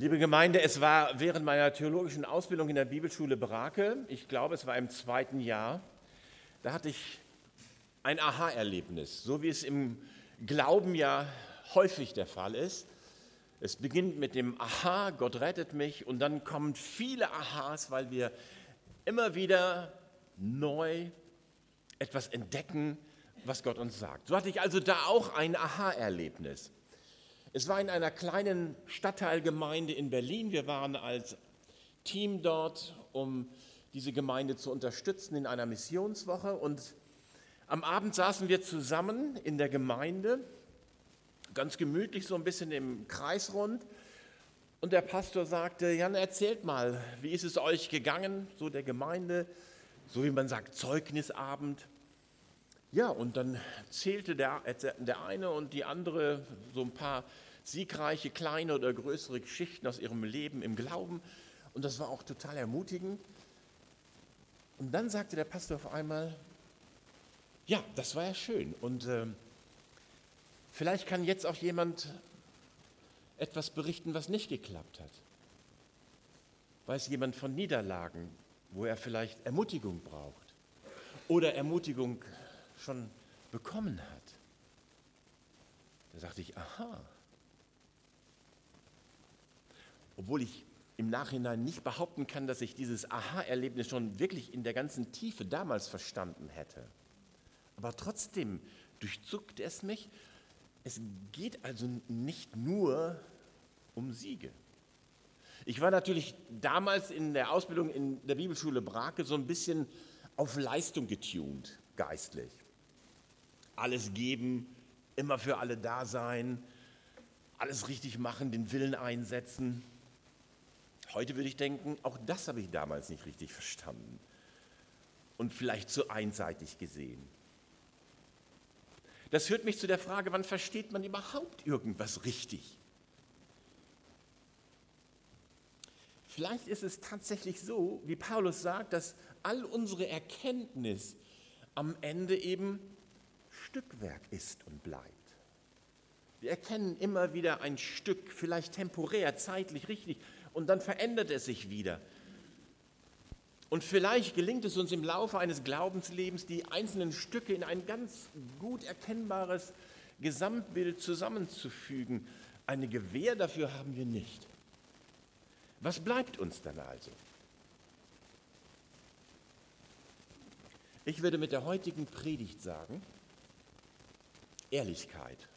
Liebe Gemeinde, es war während meiner theologischen Ausbildung in der Bibelschule Brake, ich glaube, es war im zweiten Jahr, da hatte ich ein Aha-Erlebnis, so wie es im Glauben ja häufig der Fall ist. Es beginnt mit dem Aha, Gott rettet mich, und dann kommen viele Ahas, weil wir immer wieder neu etwas entdecken, was Gott uns sagt. So hatte ich also da auch ein Aha-Erlebnis. Es war in einer kleinen Stadtteilgemeinde in Berlin. Wir waren als Team dort, um diese Gemeinde zu unterstützen in einer Missionswoche. Und am Abend saßen wir zusammen in der Gemeinde, ganz gemütlich so ein bisschen im Kreis rund. Und der Pastor sagte, Jan, erzählt mal, wie ist es euch gegangen, so der Gemeinde, so wie man sagt, Zeugnisabend. Ja, und dann zählte der, der eine und die andere so ein paar siegreiche kleine oder größere Geschichten aus ihrem Leben im Glauben. Und das war auch total ermutigend. Und dann sagte der Pastor auf einmal, ja, das war ja schön. Und äh, vielleicht kann jetzt auch jemand etwas berichten, was nicht geklappt hat. Weiß jemand von Niederlagen, wo er vielleicht Ermutigung braucht oder Ermutigung schon bekommen hat. Da sagte ich, aha. Obwohl ich im Nachhinein nicht behaupten kann, dass ich dieses Aha-Erlebnis schon wirklich in der ganzen Tiefe damals verstanden hätte. Aber trotzdem durchzuckt es mich. Es geht also nicht nur um Siege. Ich war natürlich damals in der Ausbildung in der Bibelschule Brake so ein bisschen auf Leistung getunt, geistlich alles geben, immer für alle da sein, alles richtig machen, den Willen einsetzen. Heute würde ich denken, auch das habe ich damals nicht richtig verstanden und vielleicht zu einseitig gesehen. Das führt mich zu der Frage, wann versteht man überhaupt irgendwas richtig? Vielleicht ist es tatsächlich so, wie Paulus sagt, dass all unsere Erkenntnis am Ende eben Stückwerk ist und bleibt. Wir erkennen immer wieder ein Stück, vielleicht temporär, zeitlich richtig, und dann verändert es sich wieder. Und vielleicht gelingt es uns im Laufe eines Glaubenslebens, die einzelnen Stücke in ein ganz gut erkennbares Gesamtbild zusammenzufügen. Eine Gewähr dafür haben wir nicht. Was bleibt uns dann also? Ich würde mit der heutigen Predigt sagen, Ehrlichkeit.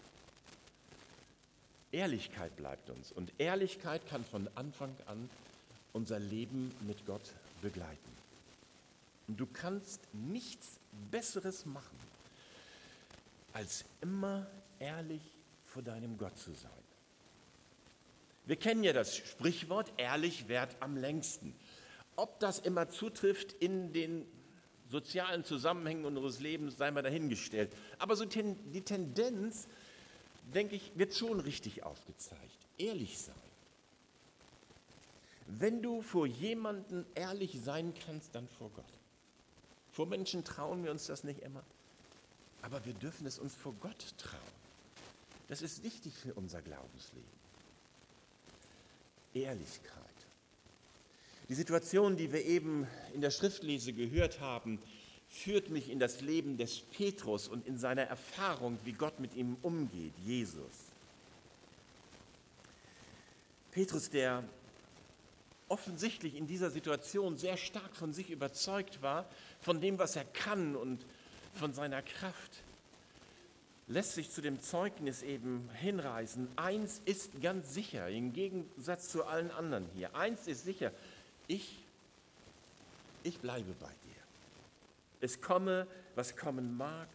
Ehrlichkeit bleibt uns. Und Ehrlichkeit kann von Anfang an unser Leben mit Gott begleiten. Und du kannst nichts Besseres machen, als immer ehrlich vor deinem Gott zu sein. Wir kennen ja das Sprichwort, ehrlich währt am längsten. Ob das immer zutrifft in den sozialen Zusammenhängen unseres Lebens sei mal dahingestellt. Aber so ten, die Tendenz, denke ich, wird schon richtig aufgezeigt. Ehrlich sein. Wenn du vor jemandem ehrlich sein kannst, dann vor Gott. Vor Menschen trauen wir uns das nicht immer. Aber wir dürfen es uns vor Gott trauen. Das ist wichtig für unser Glaubensleben. Ehrlichkeit. Die Situation, die wir eben in der Schriftlese gehört haben, führt mich in das Leben des Petrus und in seiner Erfahrung, wie Gott mit ihm umgeht, Jesus. Petrus, der offensichtlich in dieser Situation sehr stark von sich überzeugt war, von dem, was er kann und von seiner Kraft, lässt sich zu dem Zeugnis eben hinreißen. Eins ist ganz sicher, im Gegensatz zu allen anderen hier. Eins ist sicher, ich, ich bleibe bei dir. Es komme, was kommen mag.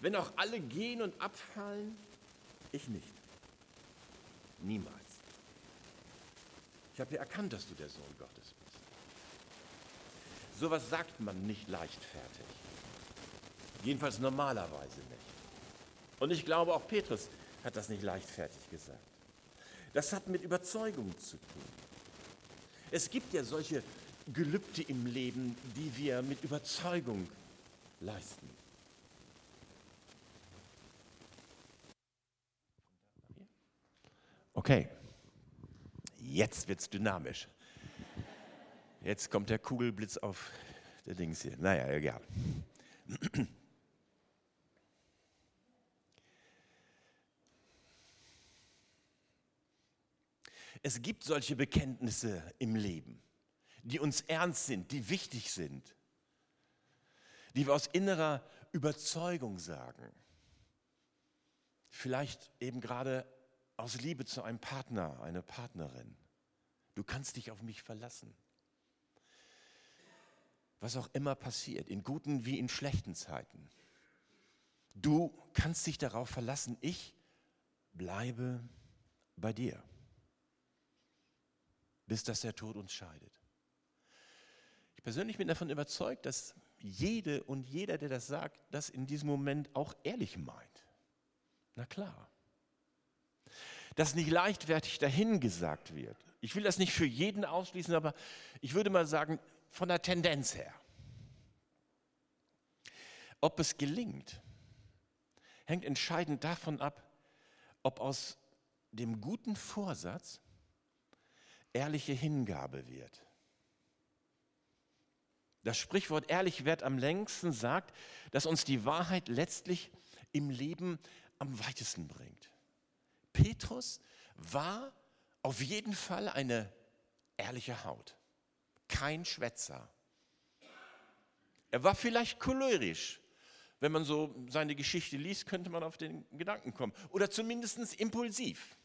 Wenn auch alle gehen und abfallen, ich nicht. Niemals. Ich habe ja erkannt, dass du der Sohn Gottes bist. Sowas sagt man nicht leichtfertig. Jedenfalls normalerweise nicht. Und ich glaube, auch Petrus hat das nicht leichtfertig gesagt. Das hat mit Überzeugung zu tun. Es gibt ja solche Gelübde im Leben, die wir mit Überzeugung leisten. Okay. Jetzt wird es dynamisch. Jetzt kommt der Kugelblitz auf der Dings hier. Naja, egal. Es gibt solche Bekenntnisse im Leben, die uns ernst sind, die wichtig sind, die wir aus innerer Überzeugung sagen. Vielleicht eben gerade aus Liebe zu einem Partner, einer Partnerin. Du kannst dich auf mich verlassen. Was auch immer passiert, in guten wie in schlechten Zeiten. Du kannst dich darauf verlassen, ich bleibe bei dir, bis dass der Tod uns scheidet. Ich persönlich bin davon überzeugt, dass jede und jeder, der das sagt, das in diesem Moment auch ehrlich meint. Na klar. Dass nicht leichtfertig dahingesagt wird. Ich will das nicht für jeden ausschließen, aber ich würde mal sagen, von der Tendenz her. Ob es gelingt, hängt entscheidend davon ab, ob aus dem guten Vorsatz ehrliche Hingabe wird. Das Sprichwort ehrlich wird am längsten sagt, dass uns die Wahrheit letztlich im Leben am weitesten bringt. Petrus war auf jeden Fall eine ehrliche Haut, kein Schwätzer. Er war vielleicht cholerisch. Wenn man so seine Geschichte liest, könnte man auf den Gedanken kommen. Oder zumindest impulsiv.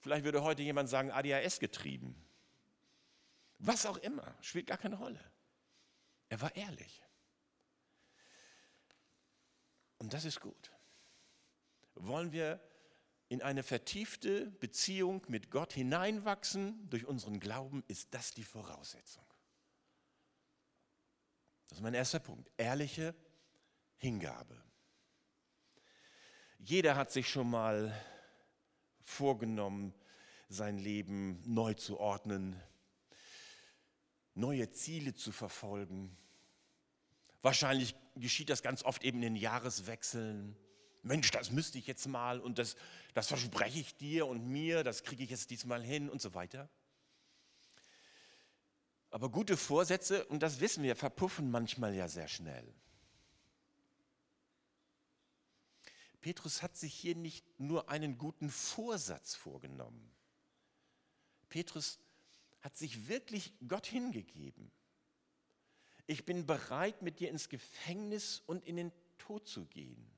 Vielleicht würde heute jemand sagen, ADHS getrieben. Was auch immer, spielt gar keine Rolle. Er war ehrlich. Und das ist gut. Wollen wir in eine vertiefte Beziehung mit Gott hineinwachsen durch unseren Glauben, ist das die Voraussetzung. Das ist mein erster Punkt. Ehrliche Hingabe. Jeder hat sich schon mal vorgenommen, sein Leben neu zu ordnen, neue Ziele zu verfolgen. Wahrscheinlich geschieht das ganz oft eben in den Jahreswechseln. Mensch, das müsste ich jetzt mal und das, das verspreche ich dir und mir, das kriege ich jetzt diesmal hin und so weiter. Aber gute Vorsätze, und das wissen wir, verpuffen manchmal ja sehr schnell. Petrus hat sich hier nicht nur einen guten Vorsatz vorgenommen. Petrus hat sich wirklich Gott hingegeben. Ich bin bereit, mit dir ins Gefängnis und in den Tod zu gehen.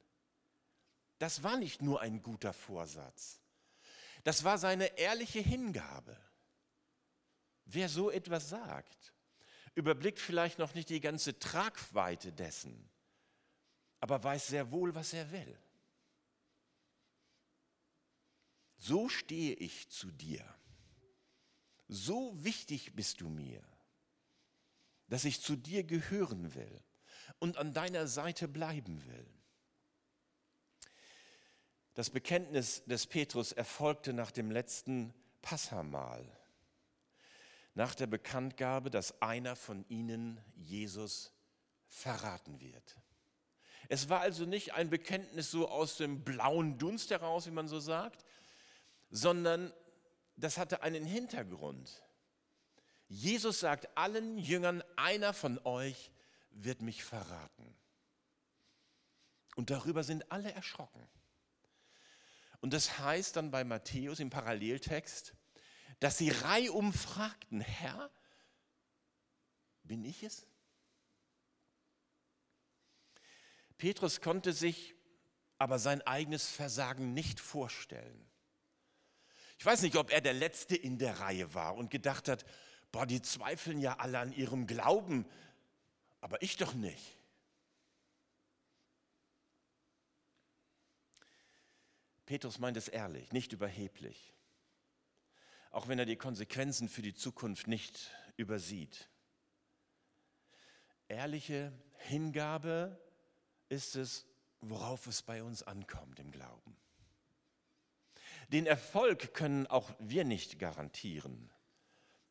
Das war nicht nur ein guter Vorsatz. Das war seine ehrliche Hingabe. Wer so etwas sagt, überblickt vielleicht noch nicht die ganze Tragweite dessen, aber weiß sehr wohl, was er will. So stehe ich zu dir. So wichtig bist du mir, dass ich zu dir gehören will und an deiner Seite bleiben will. Das Bekenntnis des Petrus erfolgte nach dem letzten Passamahl, nach der Bekanntgabe, dass einer von ihnen Jesus verraten wird. Es war also nicht ein Bekenntnis so aus dem blauen Dunst heraus, wie man so sagt, sondern das hatte einen Hintergrund. Jesus sagt allen Jüngern, einer von euch wird mich verraten. Und darüber sind alle erschrocken. Und das heißt dann bei Matthäus im Paralleltext, dass sie reihum fragten, Herr, bin ich es? Petrus konnte sich aber sein eigenes Versagen nicht vorstellen. Ich weiß nicht, ob er der Letzte in der Reihe war und gedacht hat, boah, die zweifeln ja alle an ihrem Glauben, aber ich doch nicht. Petrus meint es ehrlich, nicht überheblich, auch wenn er die Konsequenzen für die Zukunft nicht übersieht. Ehrliche Hingabe ist es, worauf es bei uns ankommt im Glauben. Den Erfolg können auch wir nicht garantieren.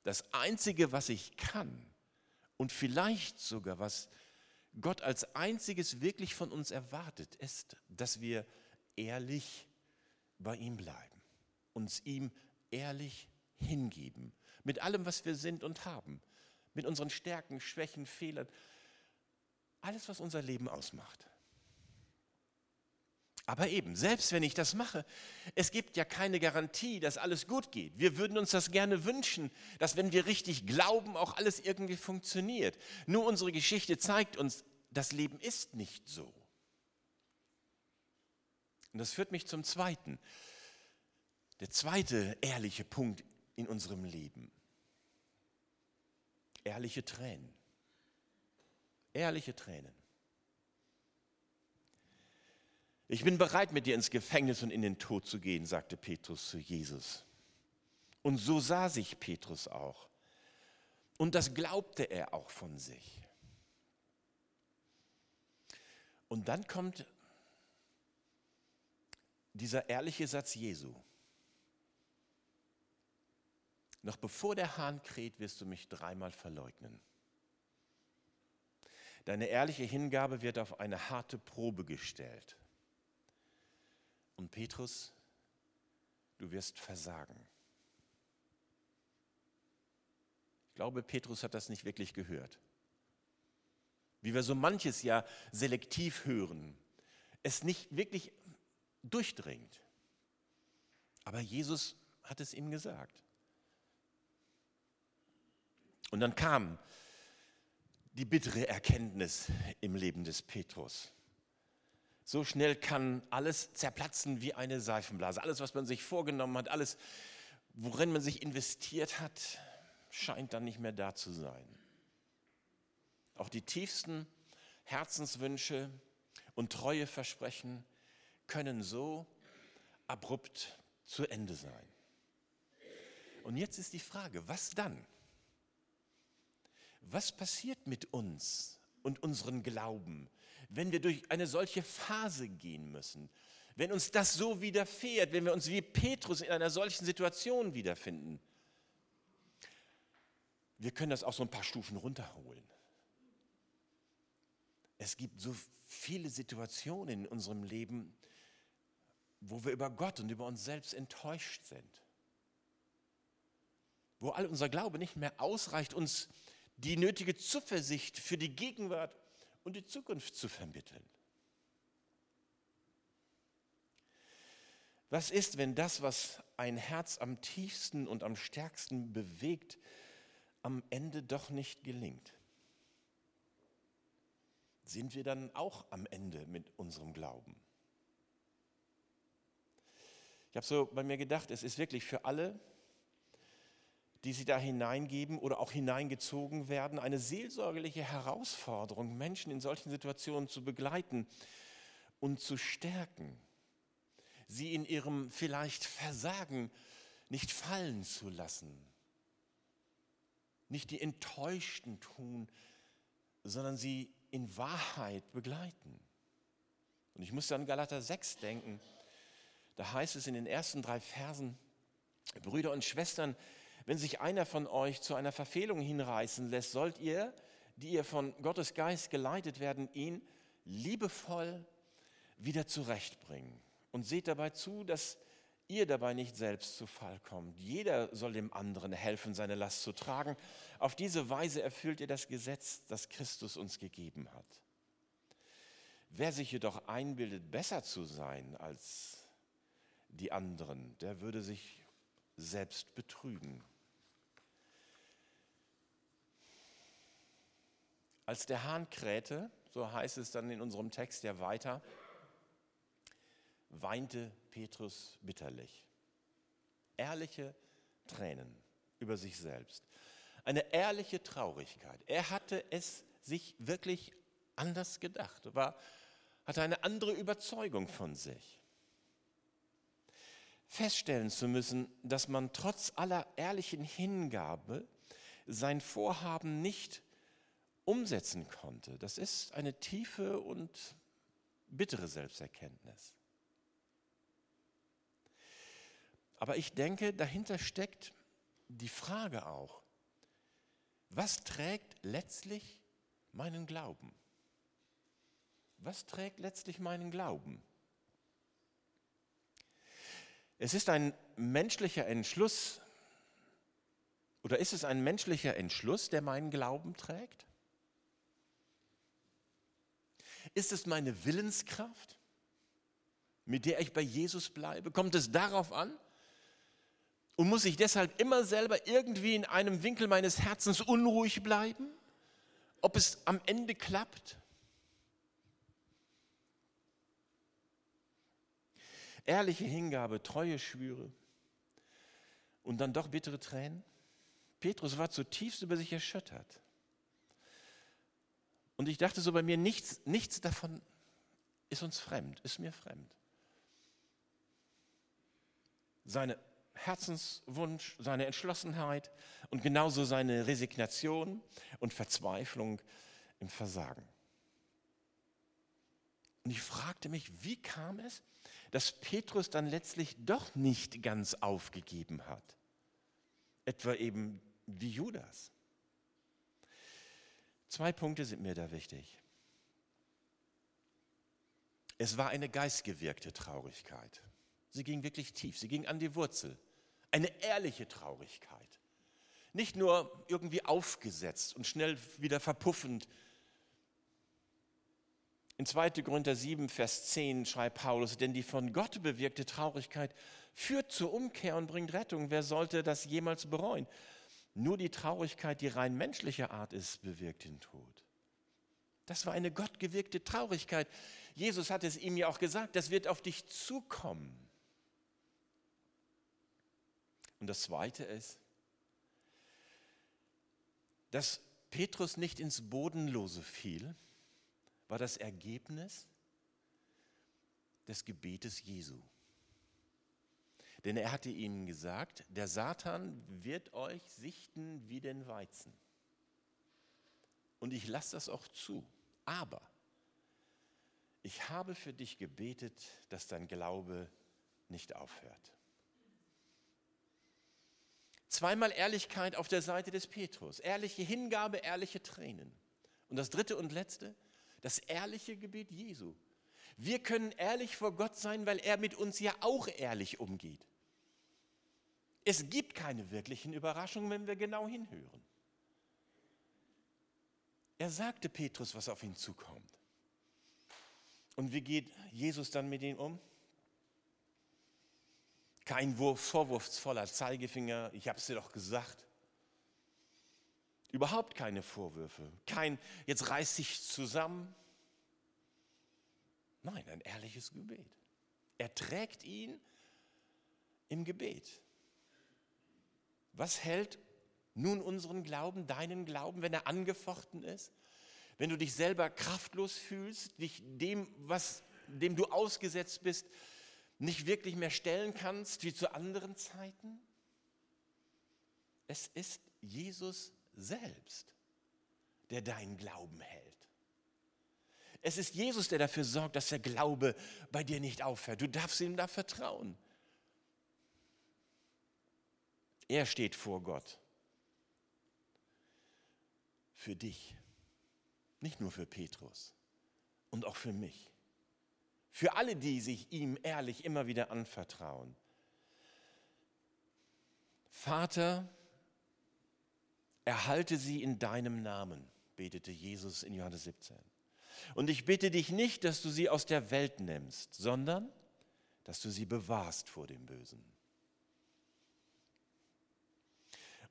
Das Einzige, was ich kann und vielleicht sogar was Gott als einziges wirklich von uns erwartet, ist, dass wir ehrlich bei ihm bleiben, uns ihm ehrlich hingeben. Mit allem, was wir sind und haben. Mit unseren Stärken, Schwächen, Fehlern. Alles, was unser Leben ausmacht. Aber eben, selbst wenn ich das mache, es gibt ja keine Garantie, dass alles gut geht. Wir würden uns das gerne wünschen, dass wenn wir richtig glauben, auch alles irgendwie funktioniert. Nur unsere Geschichte zeigt uns, das Leben ist nicht so. Und das führt mich zum zweiten. Der zweite ehrliche Punkt in unserem Leben. Ehrliche Tränen. Ehrliche Tränen. Ich bin bereit, mit dir ins Gefängnis und in den Tod zu gehen, sagte Petrus zu Jesus. Und so sah sich Petrus auch. Und das glaubte er auch von sich. Und dann kommt dieser ehrliche Satz Jesu. Noch bevor der Hahn kräht, wirst du mich dreimal verleugnen. Deine ehrliche Hingabe wird auf eine harte Probe gestellt. Und Petrus, du wirst versagen. Ich glaube, Petrus hat das nicht wirklich gehört. Wie wir so manches ja selektiv hören, es nicht wirklich durchdringt. Aber Jesus hat es ihm gesagt. Und dann kam die bittere Erkenntnis im Leben des Petrus. So schnell kann alles zerplatzen wie eine Seifenblase. Alles, was man sich vorgenommen hat, alles, worin man sich investiert hat, scheint dann nicht mehr da zu sein. Auch die tiefsten Herzenswünsche und Treueversprechen können so abrupt zu Ende sein. Und jetzt ist die Frage, was dann? Was passiert mit uns und unseren Glauben, wenn wir durch eine solche Phase gehen müssen, wenn uns das so widerfährt, wenn wir uns wie Petrus in einer solchen Situation wiederfinden. Wir können das auch so ein paar Stufen runterholen. Es gibt so viele Situationen in unserem Leben, wo wir über Gott und über uns selbst enttäuscht sind. Wo all unser Glaube nicht mehr ausreicht, uns die nötige Zuversicht für die Gegenwart und die Zukunft zu vermitteln. Was ist, wenn das, was ein Herz am tiefsten und am stärksten bewegt, am Ende doch nicht gelingt? Sind wir dann auch am Ende mit unserem Glauben? Ich habe so bei mir gedacht, es ist wirklich für alle, die sie da hineingeben oder auch hineingezogen werden, eine seelsorgerliche Herausforderung, Menschen in solchen Situationen zu begleiten und zu stärken, sie in ihrem vielleicht Versagen nicht fallen zu lassen, nicht die Enttäuschten tun, sondern sie in Wahrheit begleiten. Und ich muss an Galater 6 denken, da heißt es in den ersten drei Versen, Brüder und Schwestern, wenn sich einer von euch zu einer Verfehlung hinreißen lässt, sollt ihr, die ihr von Gottes Geist geleitet werden, ihn liebevoll wieder zurechtbringen. Und seht dabei zu, dass ihr dabei nicht selbst zu Fall kommt. Jeder soll dem anderen helfen, seine Last zu tragen. Auf diese Weise erfüllt ihr das Gesetz, das Christus uns gegeben hat. Wer sich jedoch einbildet, besser zu sein als die anderen, der würde sich selbst betrügen. Als der Hahn krähte, so heißt es dann in unserem Text ja weiter, weinte Petrus bitterlich. Ehrliche Tränen über sich selbst. Eine ehrliche Traurigkeit. Er hatte es sich wirklich anders gedacht, war, hatte eine andere Überzeugung von sich. Feststellen zu müssen, dass man trotz aller ehrlichen Hingabe sein Vorhaben nicht umsetzen konnte, das ist eine tiefe und bittere Selbsterkenntnis. Aber ich denke, dahinter steckt die Frage auch, was trägt letztlich meinen Glauben? Was trägt letztlich meinen Glauben? Es ist ein menschlicher Entschluss, oder ist es ein menschlicher Entschluss, der meinen Glauben trägt? Ist es meine Willenskraft, mit der ich bei Jesus bleibe? Kommt es darauf an? Und muss ich deshalb immer selber irgendwie in einem Winkel meines Herzens unruhig bleiben? Ob es am Ende klappt? Ehrliche Hingabe, treue Schwüre und dann doch bittere Tränen? Petrus war zutiefst über sich erschüttert. Und ich dachte so bei mir, nichts, nichts davon ist uns fremd, ist mir fremd. Seine Herzenswunsch, seine Entschlossenheit und genauso seine Resignation und Verzweiflung im Versagen. Und ich fragte mich, wie kam es, dass Petrus dann letztlich doch nicht ganz aufgegeben hat? Etwa eben wie Judas. Zwei Punkte sind mir da wichtig. Es war eine geistgewirkte Traurigkeit. Sie ging wirklich tief, sie ging an die Wurzel. Eine ehrliche Traurigkeit. Nicht nur irgendwie aufgesetzt und schnell wieder verpuffend. In 2. Korinther 7, Vers 10 schreibt Paulus, denn die von Gott bewirkte Traurigkeit führt zur Umkehr und bringt Rettung. Wer sollte das jemals bereuen? Nur die Traurigkeit, die rein menschlicher Art ist, bewirkt den Tod. Das war eine gottgewirkte Traurigkeit. Jesus hat es ihm ja auch gesagt, das wird auf dich zukommen. Und das Zweite ist, dass Petrus nicht ins Bodenlose fiel, war das Ergebnis des Gebetes Jesu. Denn er hatte ihnen gesagt, der Satan wird euch sichten wie den Weizen. Und ich lasse das auch zu. Aber ich habe für dich gebetet, dass dein Glaube nicht aufhört. Zweimal Ehrlichkeit auf der Seite des Petrus. Ehrliche Hingabe, ehrliche Tränen. Und das dritte und letzte, das ehrliche Gebet Jesu. Wir können ehrlich vor Gott sein, weil er mit uns ja auch ehrlich umgeht. Es gibt keine wirklichen Überraschungen, wenn wir genau hinhören. Er sagte Petrus, was auf ihn zukommt. Und wie geht Jesus dann mit ihm um? Kein vorwurfsvoller Zeigefinger, ich habe es dir doch gesagt. Überhaupt keine Vorwürfe. Kein, jetzt reiß dich zusammen. Nein, ein ehrliches Gebet. Er trägt ihn im Gebet. Was hält nun unseren Glauben, deinen Glauben, wenn er angefochten ist? Wenn du dich selber kraftlos fühlst, dich dem, was, dem du ausgesetzt bist, nicht wirklich mehr stellen kannst wie zu anderen Zeiten? Es ist Jesus selbst, der deinen Glauben hält. Es ist Jesus, der dafür sorgt, dass der Glaube bei dir nicht aufhört. Du darfst ihm da vertrauen. Er steht vor Gott. Für dich. Nicht nur für Petrus. Und auch für mich. Für alle, die sich ihm ehrlich immer wieder anvertrauen. Vater, erhalte sie in deinem Namen, betete Jesus in Johannes 17. Und ich bitte dich nicht, dass du sie aus der Welt nimmst, sondern dass du sie bewahrst vor dem Bösen.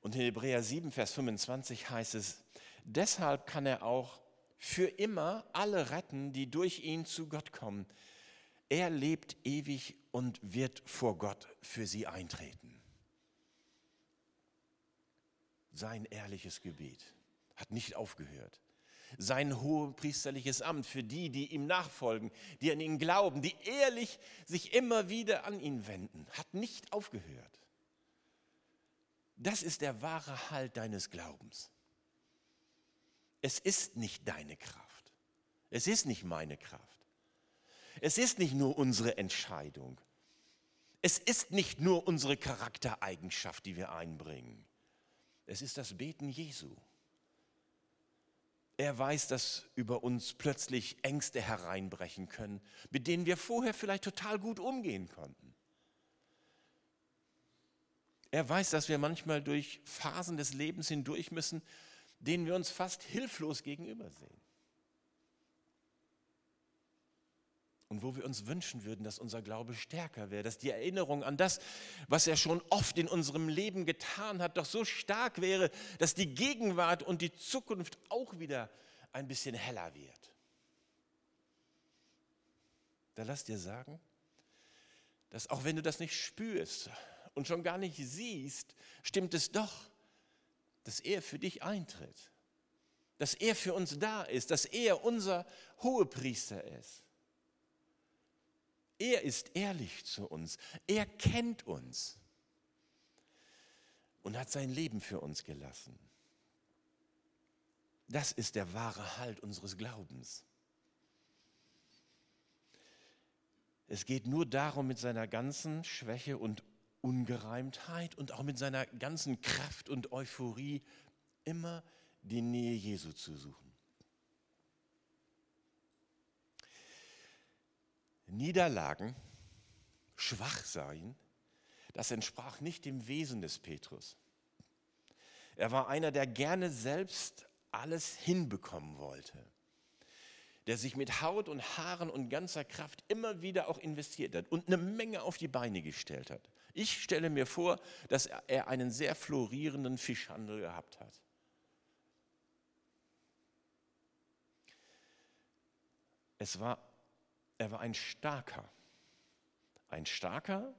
Und in Hebräer 7, Vers 25 heißt es, deshalb kann er auch für immer alle retten, die durch ihn zu Gott kommen. Er lebt ewig und wird vor Gott für sie eintreten. Sein ehrliches Gebet hat nicht aufgehört. Sein hohepriesterliches Amt für die, die ihm nachfolgen, die an ihn glauben, die ehrlich sich immer wieder an ihn wenden, hat nicht aufgehört. Das ist der wahre Halt deines Glaubens. Es ist nicht deine Kraft. Es ist nicht meine Kraft. Es ist nicht nur unsere Entscheidung. Es ist nicht nur unsere Charaktereigenschaft, die wir einbringen. Es ist das Beten Jesu. Er weiß, dass über uns plötzlich Ängste hereinbrechen können, mit denen wir vorher vielleicht total gut umgehen konnten. Er weiß, dass wir manchmal durch Phasen des Lebens hindurch müssen, denen wir uns fast hilflos gegenübersehen. Und wo wir uns wünschen würden, dass unser Glaube stärker wäre, dass die Erinnerung an das, was er schon oft in unserem Leben getan hat, doch so stark wäre, dass die Gegenwart und die Zukunft auch wieder ein bisschen heller wird. Da lass dir sagen, dass auch wenn du das nicht spürst und schon gar nicht siehst, stimmt es doch, dass er für dich eintritt, dass er für uns da ist, dass er unser Hohepriester ist. Er ist ehrlich zu uns, er kennt uns und hat sein Leben für uns gelassen. Das ist der wahre Halt unseres Glaubens. Es geht nur darum, mit seiner ganzen Schwäche und Ungereimtheit und auch mit seiner ganzen Kraft und Euphorie immer die Nähe Jesu zu suchen. Niederlagen, Schwachsein, das entsprach nicht dem Wesen des Petrus. Er war einer, der gerne selbst alles hinbekommen wollte der sich mit Haut und Haaren und ganzer Kraft immer wieder auch investiert hat und eine Menge auf die Beine gestellt hat. Ich stelle mir vor, dass er einen sehr florierenden Fischhandel gehabt hat. Es war, er war ein starker, ein starker,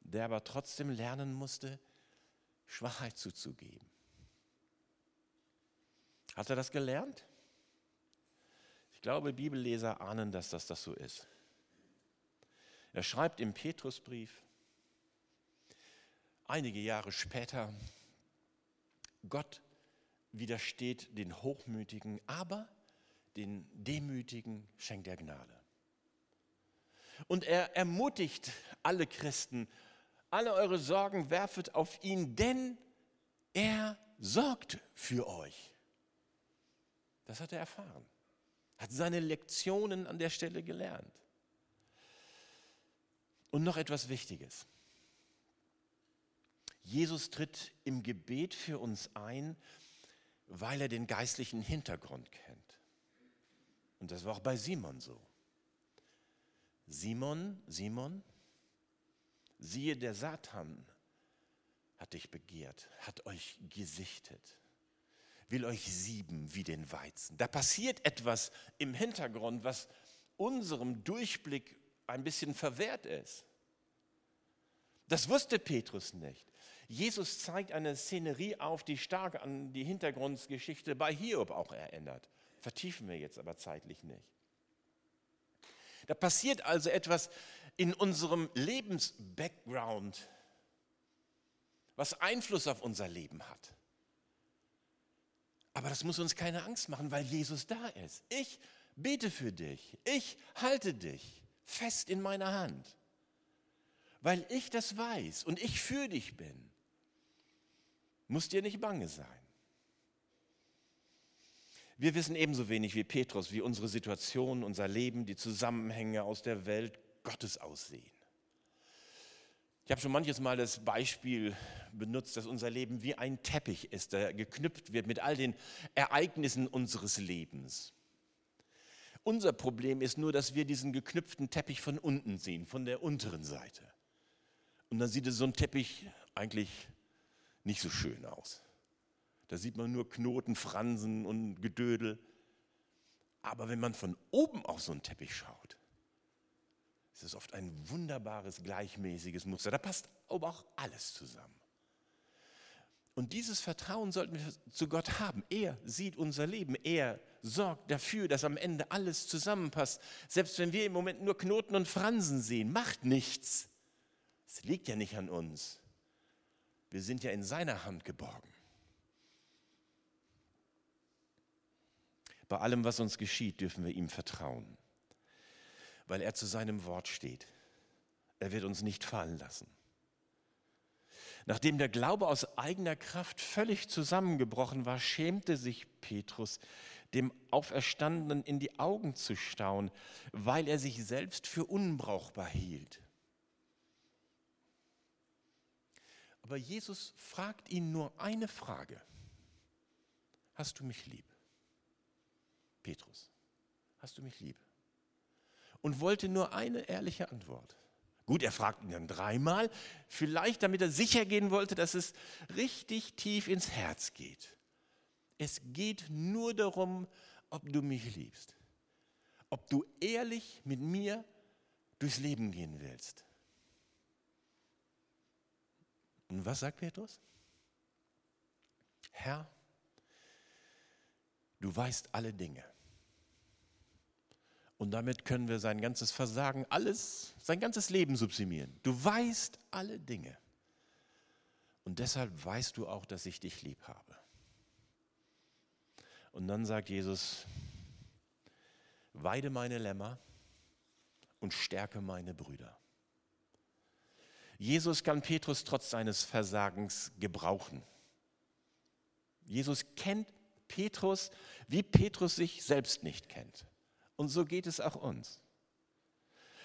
der aber trotzdem lernen musste, Schwachheit zuzugeben. Hat er das gelernt? glaube, Bibelleser ahnen, dass das, das so ist. Er schreibt im Petrusbrief, einige Jahre später, Gott widersteht den Hochmütigen, aber den Demütigen schenkt er Gnade. Und er ermutigt alle Christen, alle eure Sorgen werfet auf ihn, denn er sorgt für euch. Das hat er erfahren hat seine Lektionen an der Stelle gelernt. Und noch etwas Wichtiges. Jesus tritt im Gebet für uns ein, weil er den geistlichen Hintergrund kennt. Und das war auch bei Simon so. Simon, Simon, siehe, der Satan hat dich begehrt, hat euch gesichtet will euch sieben wie den Weizen. Da passiert etwas im Hintergrund, was unserem Durchblick ein bisschen verwehrt ist. Das wusste Petrus nicht. Jesus zeigt eine Szenerie auf, die stark an die Hintergrundgeschichte bei Hiob auch erinnert. Vertiefen wir jetzt aber zeitlich nicht. Da passiert also etwas in unserem Lebensbackground, was Einfluss auf unser Leben hat. Aber das muss uns keine Angst machen, weil Jesus da ist. Ich bete für dich. Ich halte dich fest in meiner Hand, weil ich das weiß und ich für dich bin. Muss dir nicht bange sein. Wir wissen ebenso wenig wie Petrus, wie unsere Situation, unser Leben, die Zusammenhänge aus der Welt Gottes aussehen. Ich habe schon manches Mal das Beispiel benutzt, dass unser Leben wie ein Teppich ist, der geknüpft wird mit all den Ereignissen unseres Lebens. Unser Problem ist nur, dass wir diesen geknüpften Teppich von unten sehen, von der unteren Seite. Und dann sieht so ein Teppich eigentlich nicht so schön aus. Da sieht man nur Knoten, Fransen und Gedödel. Aber wenn man von oben auf so einen Teppich schaut, es ist oft ein wunderbares, gleichmäßiges Muster. Da passt aber auch alles zusammen. Und dieses Vertrauen sollten wir zu Gott haben. Er sieht unser Leben. Er sorgt dafür, dass am Ende alles zusammenpasst. Selbst wenn wir im Moment nur Knoten und Fransen sehen, macht nichts. Es liegt ja nicht an uns. Wir sind ja in seiner Hand geborgen. Bei allem, was uns geschieht, dürfen wir ihm vertrauen weil er zu seinem Wort steht. Er wird uns nicht fallen lassen. Nachdem der Glaube aus eigener Kraft völlig zusammengebrochen war, schämte sich Petrus, dem Auferstandenen in die Augen zu stauen, weil er sich selbst für unbrauchbar hielt. Aber Jesus fragt ihn nur eine Frage. Hast du mich lieb? Petrus, hast du mich lieb? Und wollte nur eine ehrliche Antwort. Gut, er fragt ihn dann dreimal, vielleicht damit er sicher gehen wollte, dass es richtig tief ins Herz geht. Es geht nur darum, ob du mich liebst, ob du ehrlich mit mir durchs Leben gehen willst. Und was sagt Petrus? Herr, du weißt alle Dinge. Und damit können wir sein ganzes Versagen, alles, sein ganzes Leben subsumieren. Du weißt alle Dinge. Und deshalb weißt du auch, dass ich dich lieb habe. Und dann sagt Jesus, weide meine Lämmer und stärke meine Brüder. Jesus kann Petrus trotz seines Versagens gebrauchen. Jesus kennt Petrus, wie Petrus sich selbst nicht kennt. Und so geht es auch uns.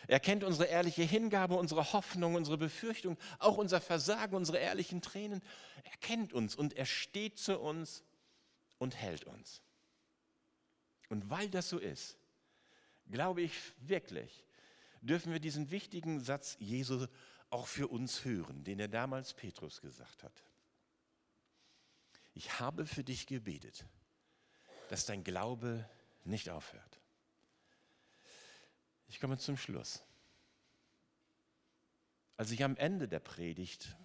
Er kennt unsere ehrliche Hingabe, unsere Hoffnung, unsere Befürchtung, auch unser Versagen, unsere ehrlichen Tränen. Er kennt uns und er steht zu uns und hält uns. Und weil das so ist, glaube ich wirklich, dürfen wir diesen wichtigen Satz Jesu auch für uns hören, den er damals Petrus gesagt hat. Ich habe für dich gebetet, dass dein Glaube nicht aufhört. Ich komme zum Schluss. Als ich am Ende der Predigt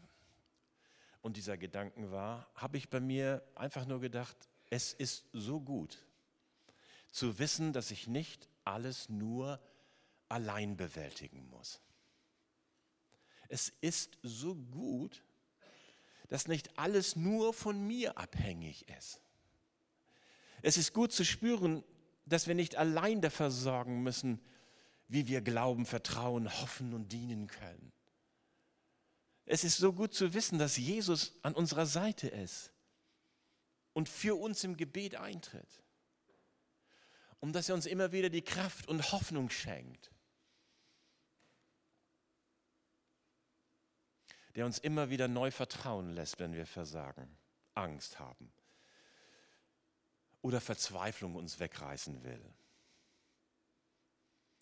und dieser Gedanken war, habe ich bei mir einfach nur gedacht, es ist so gut zu wissen, dass ich nicht alles nur allein bewältigen muss. Es ist so gut, dass nicht alles nur von mir abhängig ist. Es ist gut zu spüren, dass wir nicht allein dafür sorgen müssen, wie wir glauben, vertrauen, hoffen und dienen können. Es ist so gut zu wissen, dass Jesus an unserer Seite ist und für uns im Gebet eintritt. Und dass er uns immer wieder die Kraft und Hoffnung schenkt. Der uns immer wieder neu vertrauen lässt, wenn wir versagen, Angst haben oder Verzweiflung uns wegreißen will.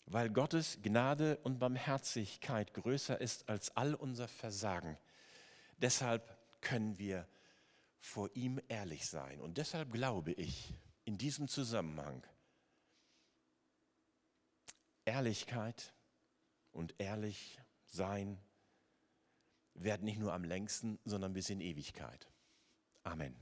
Weil Gottes Gnade und Barmherzigkeit größer ist als all unser Versagen. Deshalb können wir vor ihm ehrlich sein. Und deshalb glaube ich in diesem Zusammenhang, Ehrlichkeit und ehrlich sein werden nicht nur am längsten, sondern bis in Ewigkeit. Amen.